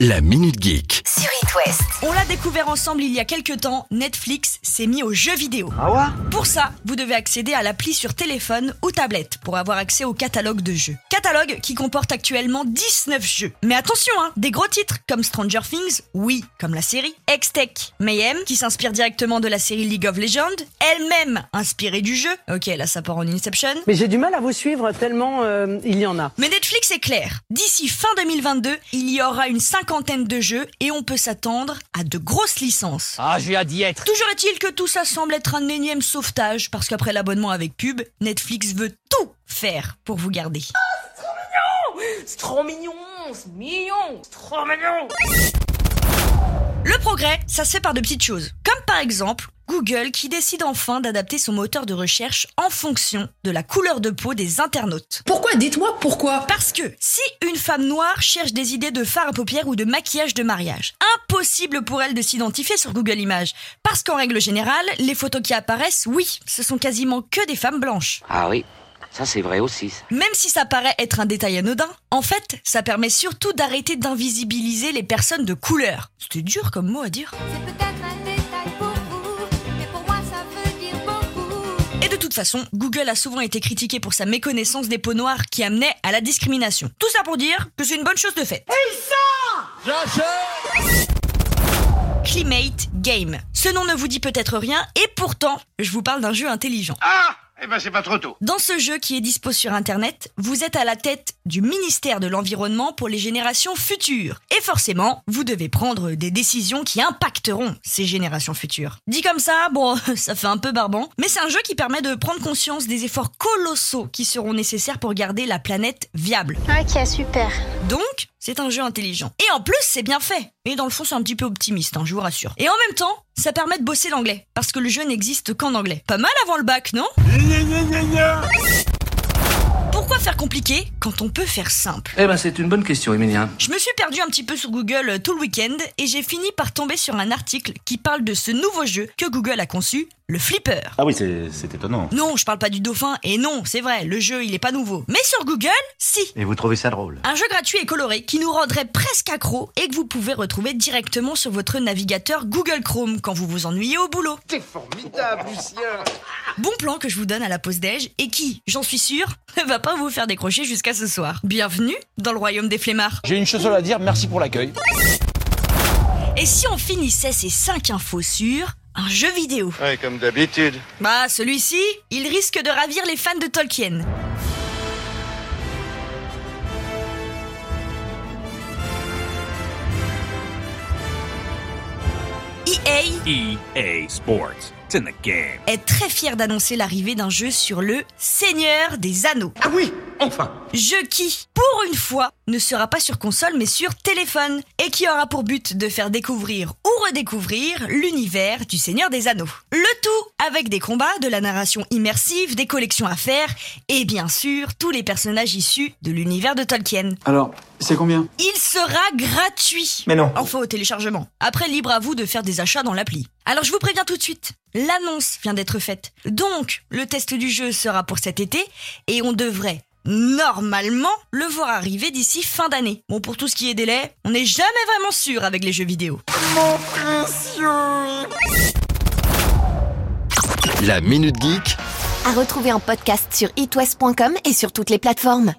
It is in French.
La Minute Geek. Sur It West. On l'a découvert ensemble il y a quelques temps, Netflix s'est mis aux jeux vidéo. Ah ouais? Pour ça, vous devez accéder à l'appli sur téléphone ou tablette pour avoir accès au catalogue de jeux. Catalogue qui comporte actuellement 19 jeux. Mais attention, hein, des gros titres comme Stranger Things, oui, comme la série, X-Tech, Mayhem, qui s'inspire directement de la série League of Legends, elle-même inspirée du jeu. Ok, là ça part en Inception. Mais j'ai du mal à vous suivre tellement euh, il y en a. Mais Netflix est clair. D'ici fin 2022, il y aura une cinquantaine de jeux et on peut s'attendre à de grosses licences. Ah, j'ai hâte d'y être. Toujours est-il que tout ça semble être un énième sauvetage parce qu'après l'abonnement avec pub, Netflix veut tout faire pour vous garder. C'est trop mignon, c'est mignon, c'est trop mignon. Le progrès, ça se fait par de petites choses. Comme par exemple Google qui décide enfin d'adapter son moteur de recherche en fonction de la couleur de peau des internautes. Pourquoi? Dites-moi pourquoi Parce que si une femme noire cherche des idées de fard à paupières ou de maquillage de mariage, impossible pour elle de s'identifier sur Google Images. Parce qu'en règle générale, les photos qui apparaissent, oui, ce sont quasiment que des femmes blanches. Ah oui, ça c'est vrai aussi. Même si ça paraît être un détail anodin, en fait, ça permet surtout d'arrêter d'invisibiliser les personnes de couleur. C'était dur comme mot à dire. C'est de toute façon, Google a souvent été critiqué pour sa méconnaissance des peaux noires qui amenait à la discrimination. Tout ça pour dire que c'est une bonne chose de fait. Climate Game. Ce nom ne vous dit peut-être rien et pourtant, je vous parle d'un jeu intelligent. Ah Eh ben c'est pas trop tôt. Dans ce jeu qui est dispo sur internet, vous êtes à la tête du ministère de l'Environnement pour les générations futures. Et forcément, vous devez prendre des décisions qui impacteront ces générations futures. Dit comme ça, bon, ça fait un peu barbant, mais c'est un jeu qui permet de prendre conscience des efforts colossaux qui seront nécessaires pour garder la planète viable. Ok, super. Donc, c'est un jeu intelligent. Et en plus, c'est bien fait. Et dans le fond, c'est un petit peu optimiste, hein, je vous rassure. Et en même temps, ça permet de bosser l'anglais, parce que le jeu n'existe qu'en anglais. Pas mal avant le bac, non? Pourquoi faire compliqué quand on peut faire simple Eh ben, c'est une bonne question, Emilien. Je me suis perdu un petit peu sur Google euh, tout le week-end et j'ai fini par tomber sur un article qui parle de ce nouveau jeu que Google a conçu, le Flipper. Ah oui, c'est étonnant. Non, je parle pas du dauphin et non, c'est vrai, le jeu il est pas nouveau. Mais sur Google, si. Et vous trouvez ça drôle Un jeu gratuit et coloré qui nous rendrait presque accro et que vous pouvez retrouver directement sur votre navigateur Google Chrome quand vous vous ennuyez au boulot. C'est formidable, Lucien. Bon plan que je vous donne à la pause déj et qui, j'en suis sûr, ne va pas vous faire décrocher jusqu'à ce soir. Bienvenue dans le royaume des flemmards. J'ai une chose à dire, merci pour l'accueil. Et si on finissait ces 5 infos sur un jeu vidéo Ouais, comme d'habitude. Bah, celui-ci, il risque de ravir les fans de Tolkien. EA EA Sports. It's in the game. est très fier d'annoncer l'arrivée d'un jeu sur le Seigneur des Anneaux. Ah oui, enfin. Jeu qui, pour une fois, ne sera pas sur console mais sur téléphone et qui aura pour but de faire découvrir ou redécouvrir l'univers du Seigneur des Anneaux. Le tout avec des combats, de la narration immersive, des collections à faire et bien sûr tous les personnages issus de l'univers de Tolkien. Alors, c'est combien? Il sera gratuit. Mais non. Enfin au téléchargement. Après, libre à vous de faire des achats dans l'appli. Alors je vous préviens tout de suite, l'annonce vient d'être faite. Donc, le test du jeu sera pour cet été et on devrait normalement le voir arriver d'ici fin d'année. Bon, pour tout ce qui est délai, on n'est jamais vraiment sûr avec les jeux vidéo. La Minute Geek. À retrouver en podcast sur itwest.com et sur toutes les plateformes.